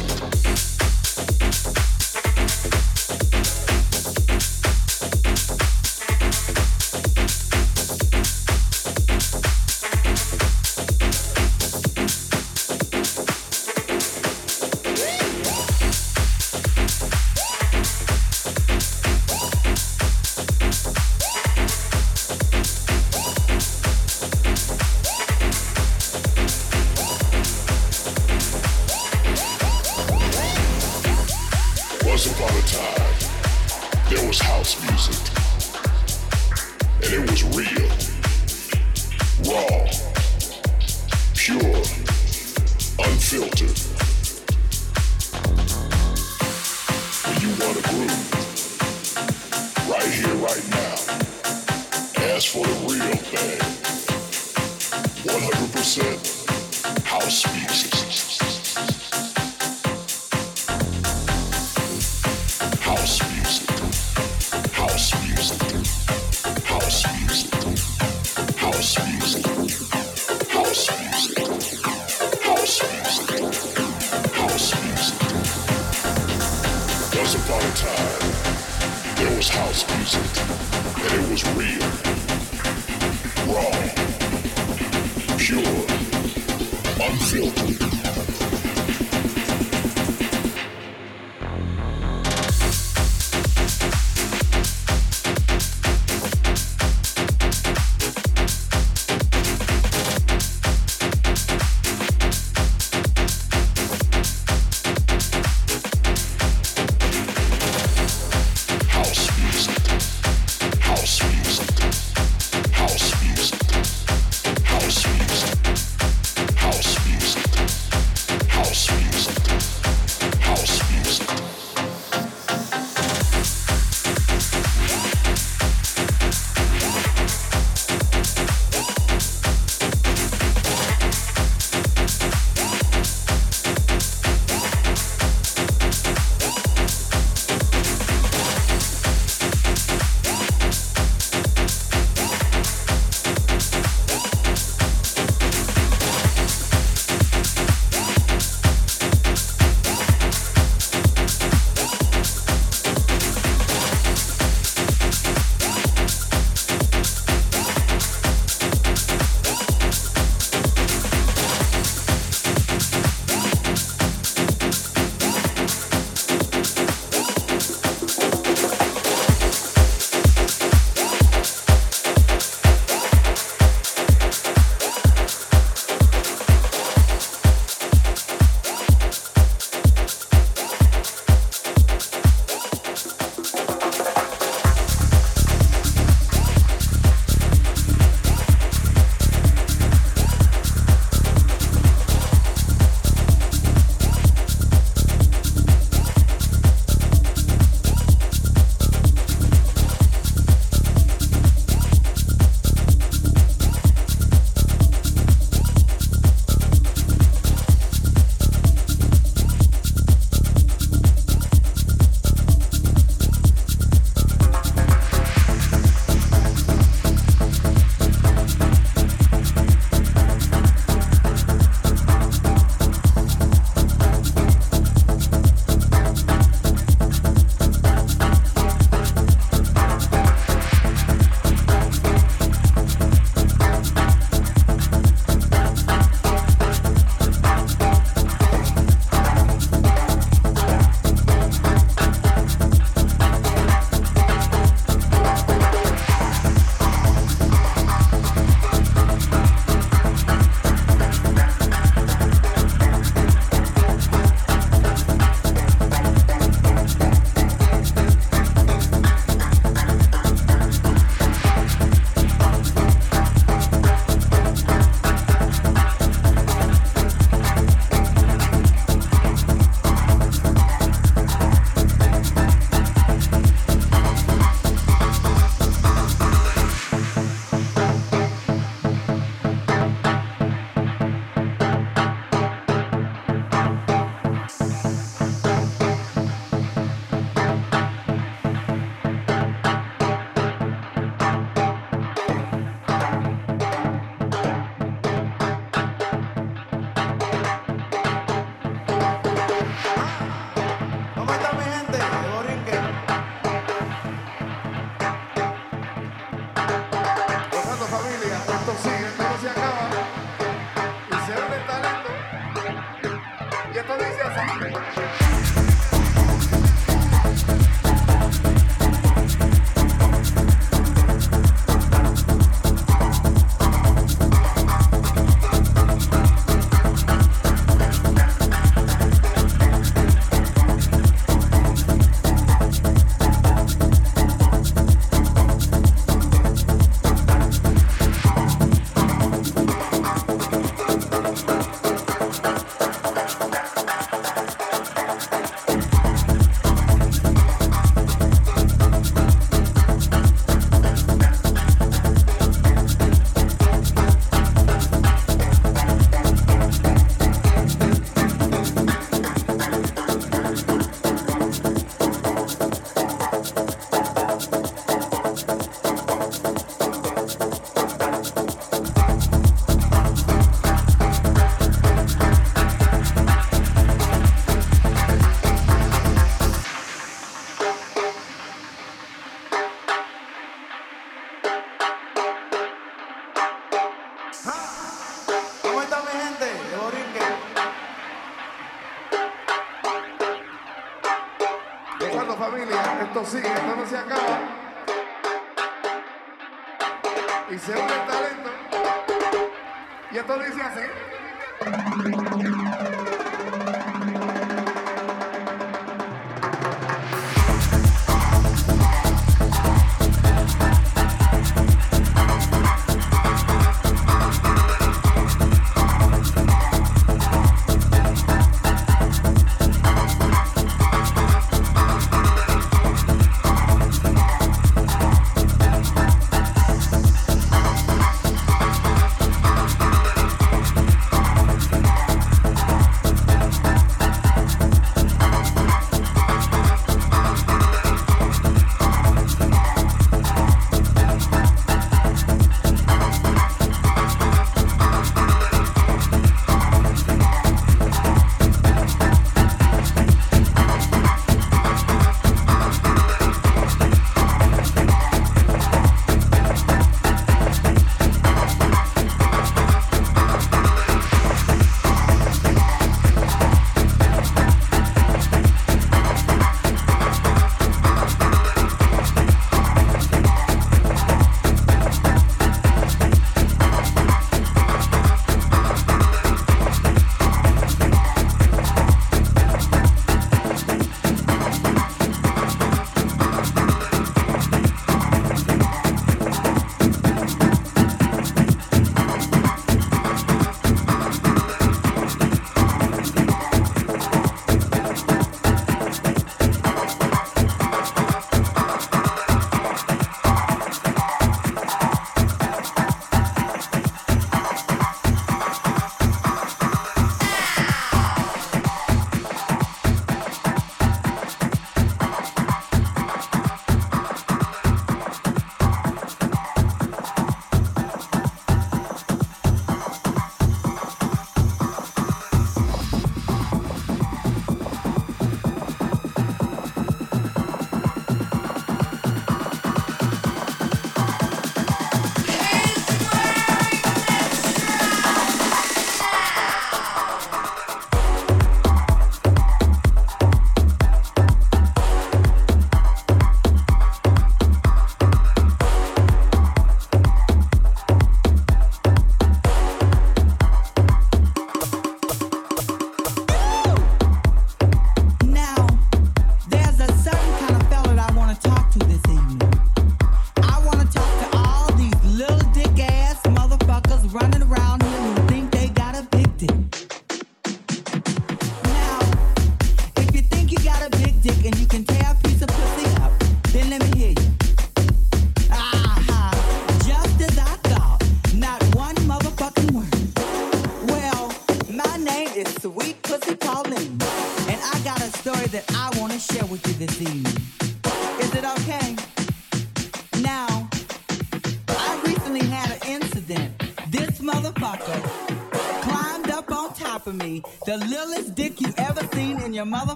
house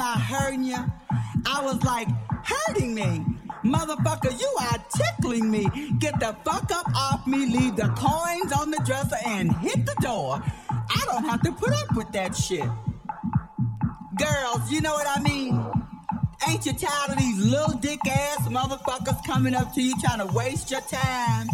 I hurting you?" I was like, hurting me. Motherfucker, you are tickling me. Get the fuck up off me, leave the coins on the dresser, and hit the door. I don't have to put up with that shit. Girls, you know what I mean? Ain't you tired of these little dick ass motherfuckers coming up to you trying to waste your time?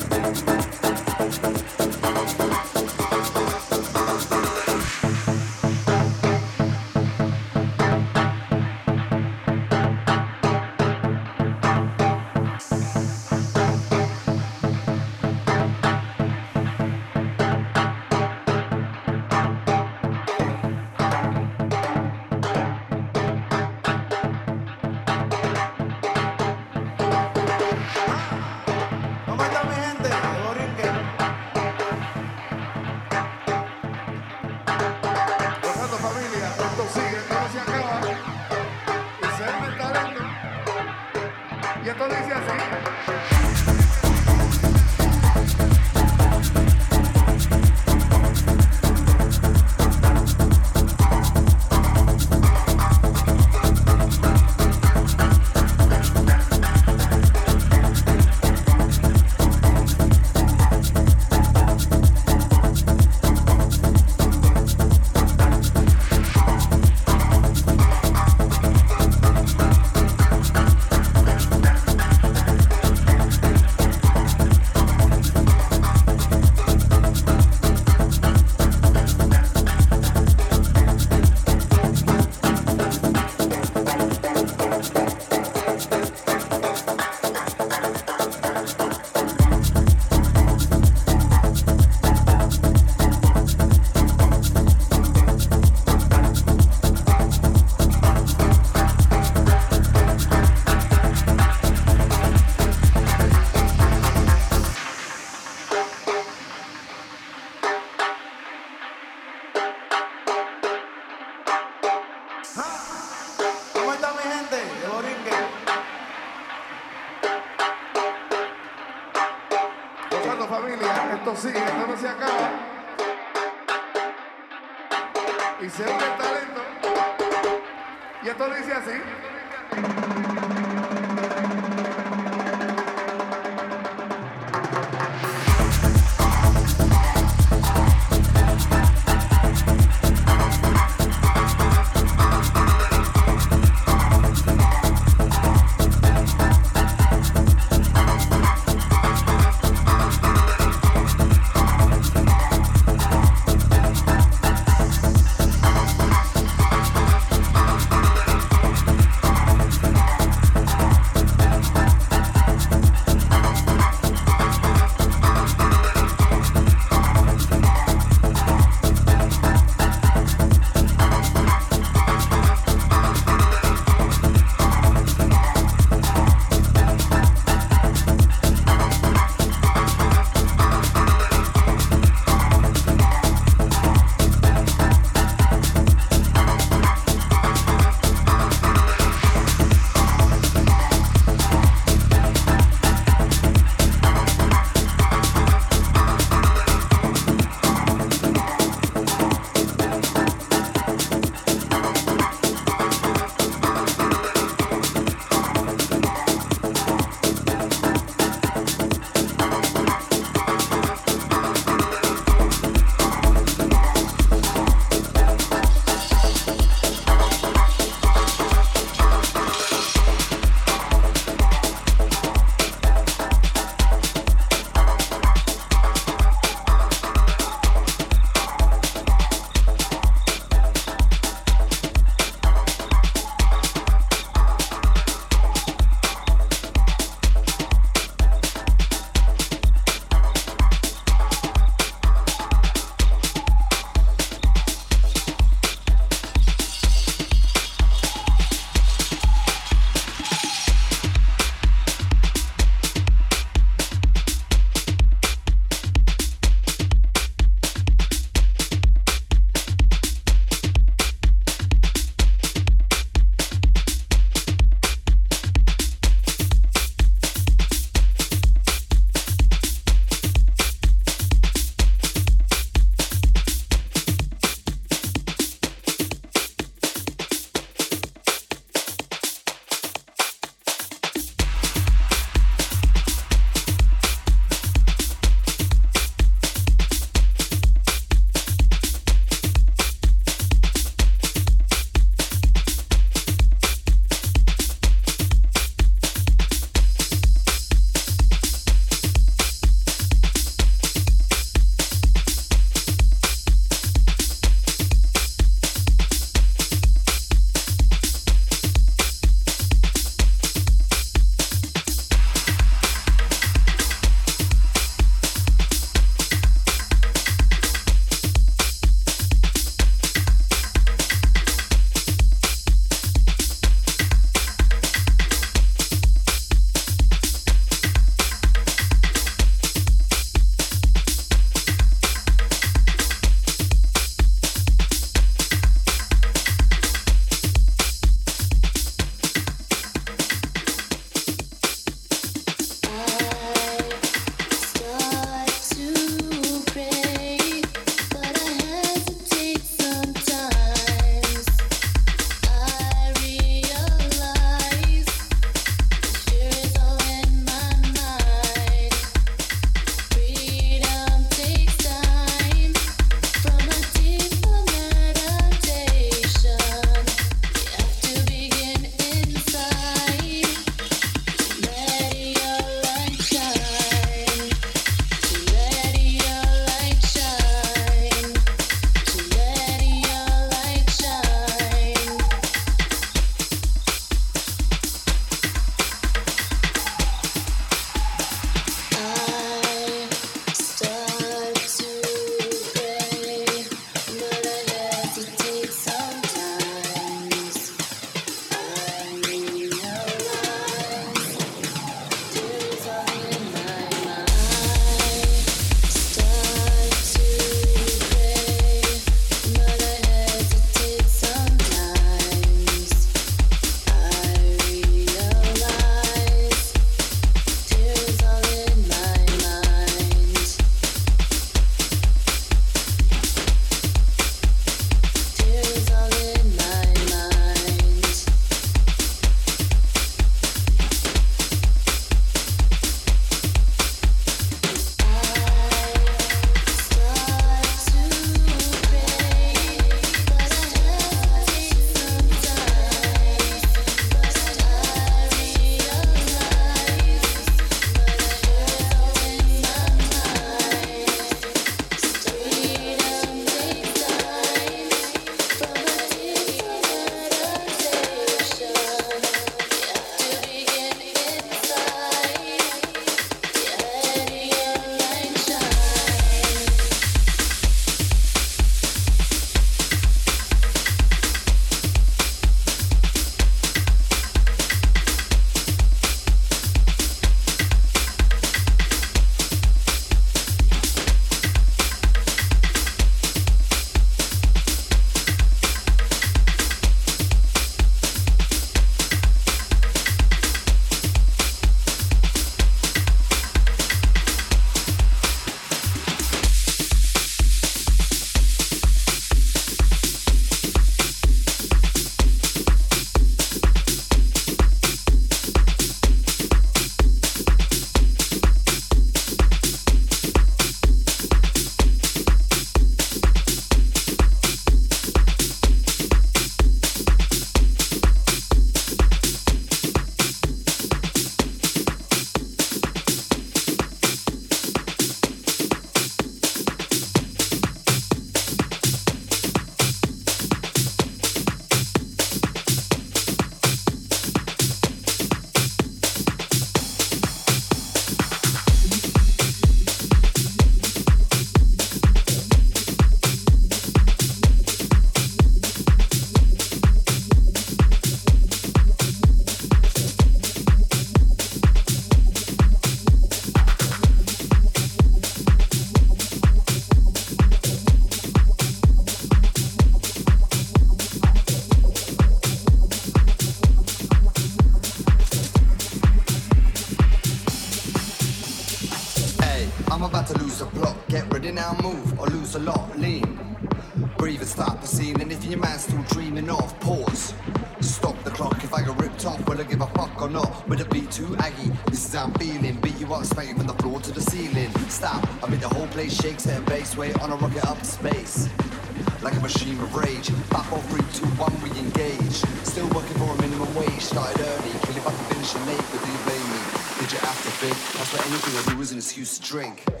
major afterthink. That's why anything I do is an excuse to drink.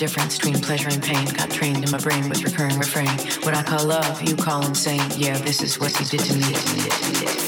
difference between pleasure and pain. Got trained in my brain with recurring refrain. What I call love, you call insane. Yeah, this is what you did to me.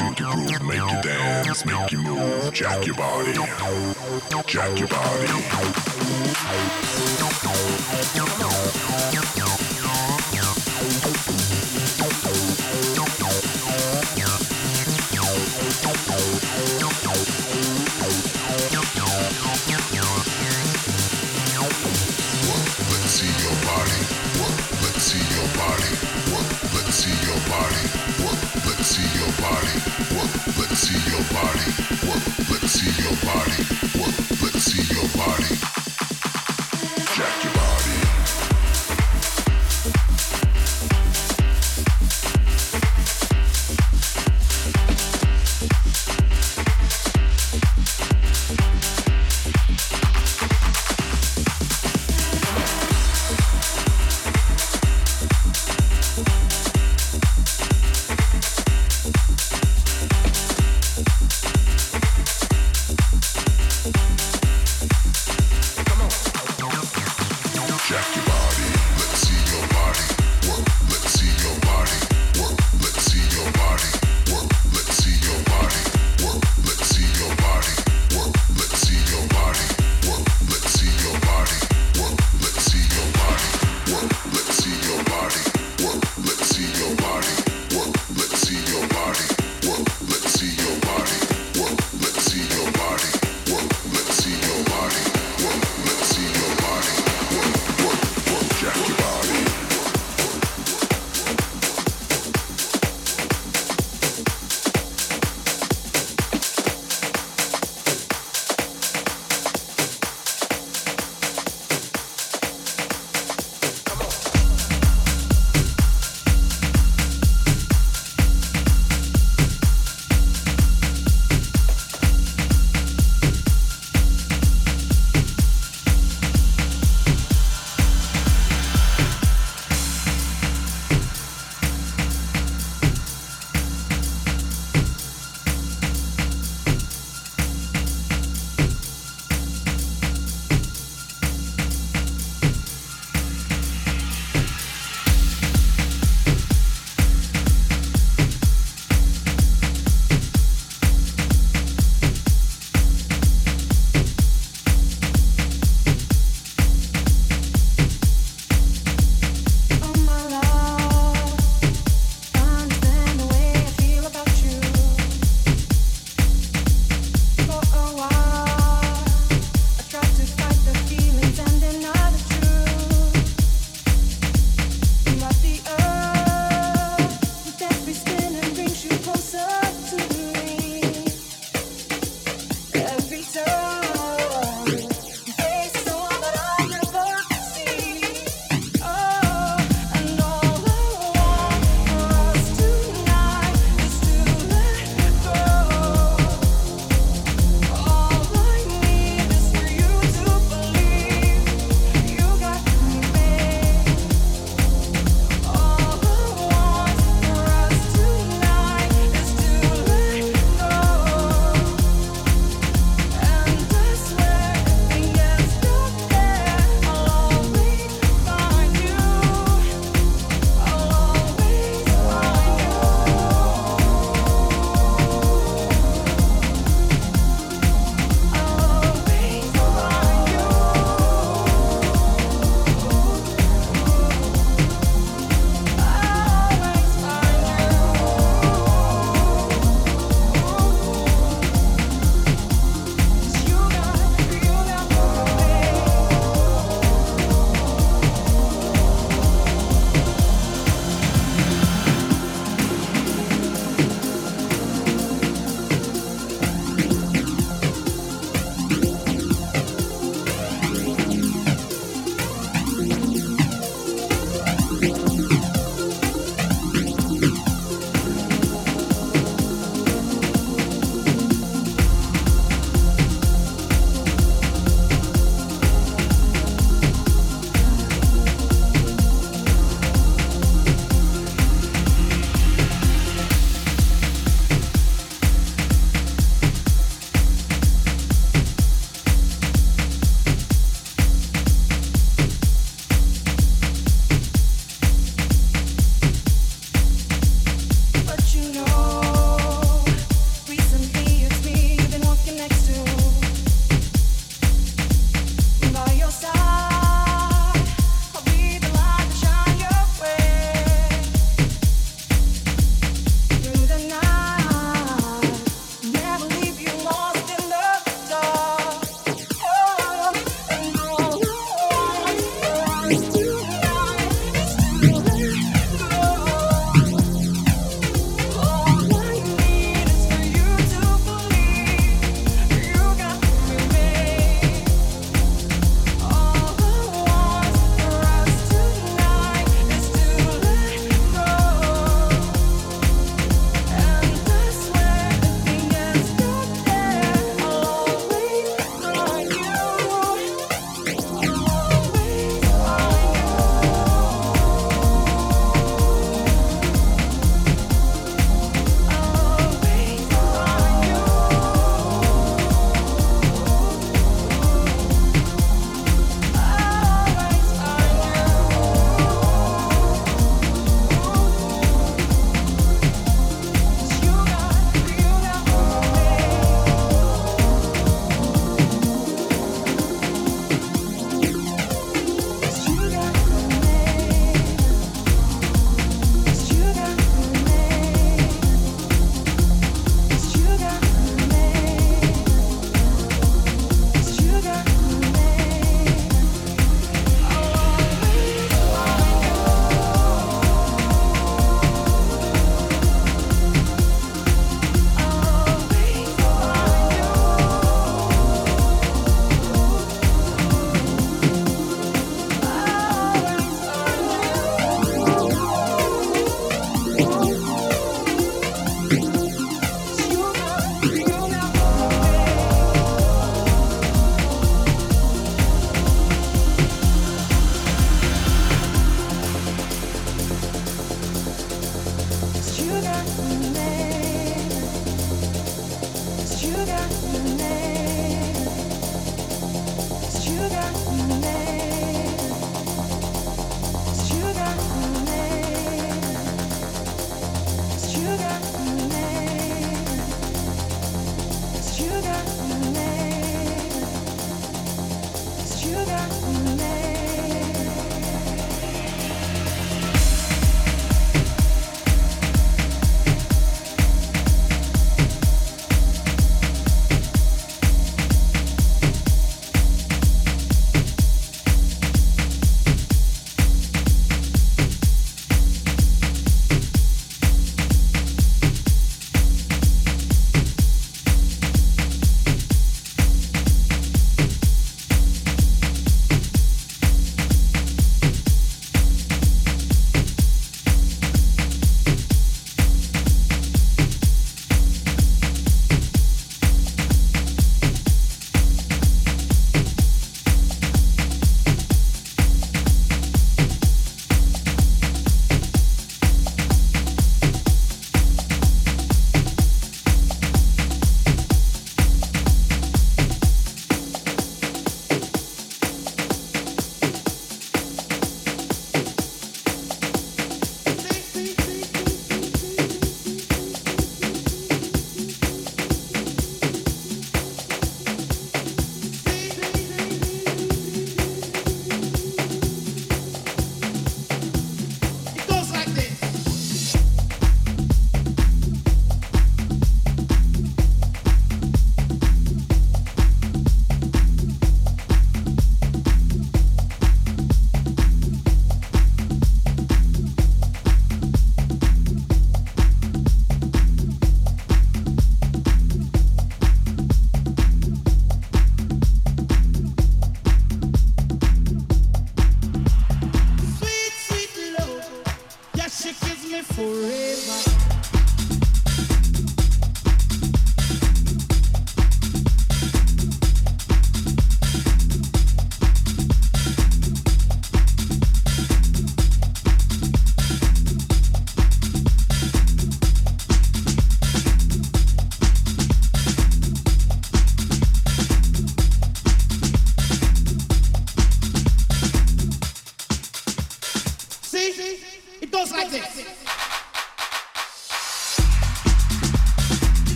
you to groove, make you dance, make you move, jack your body, jack your body.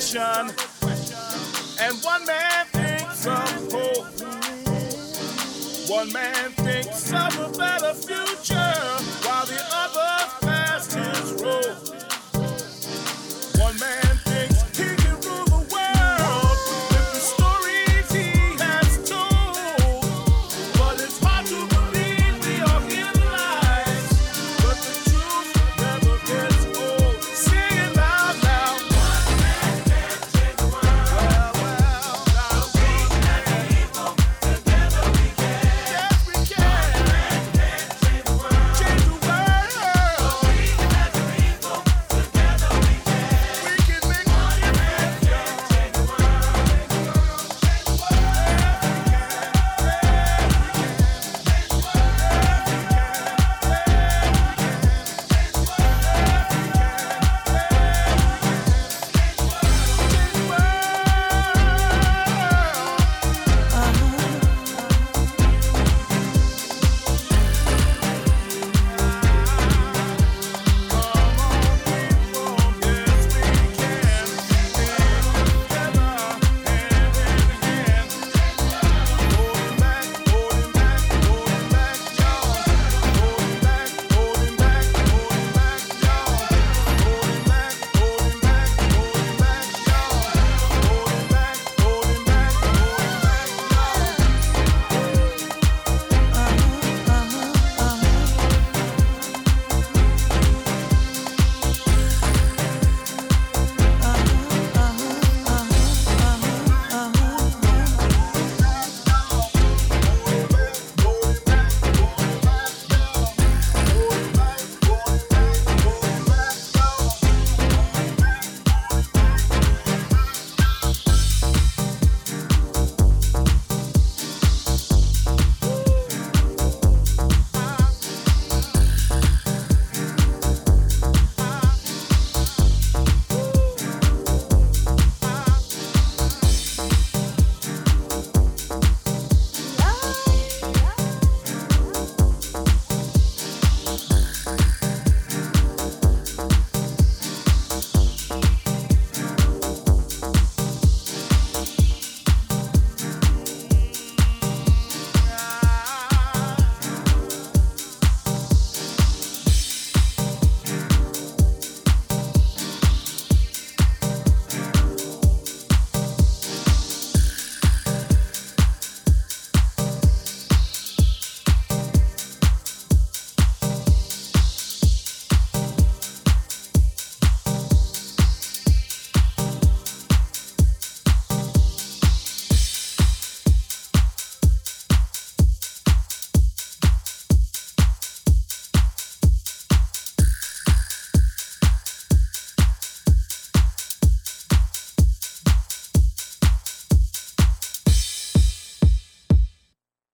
Of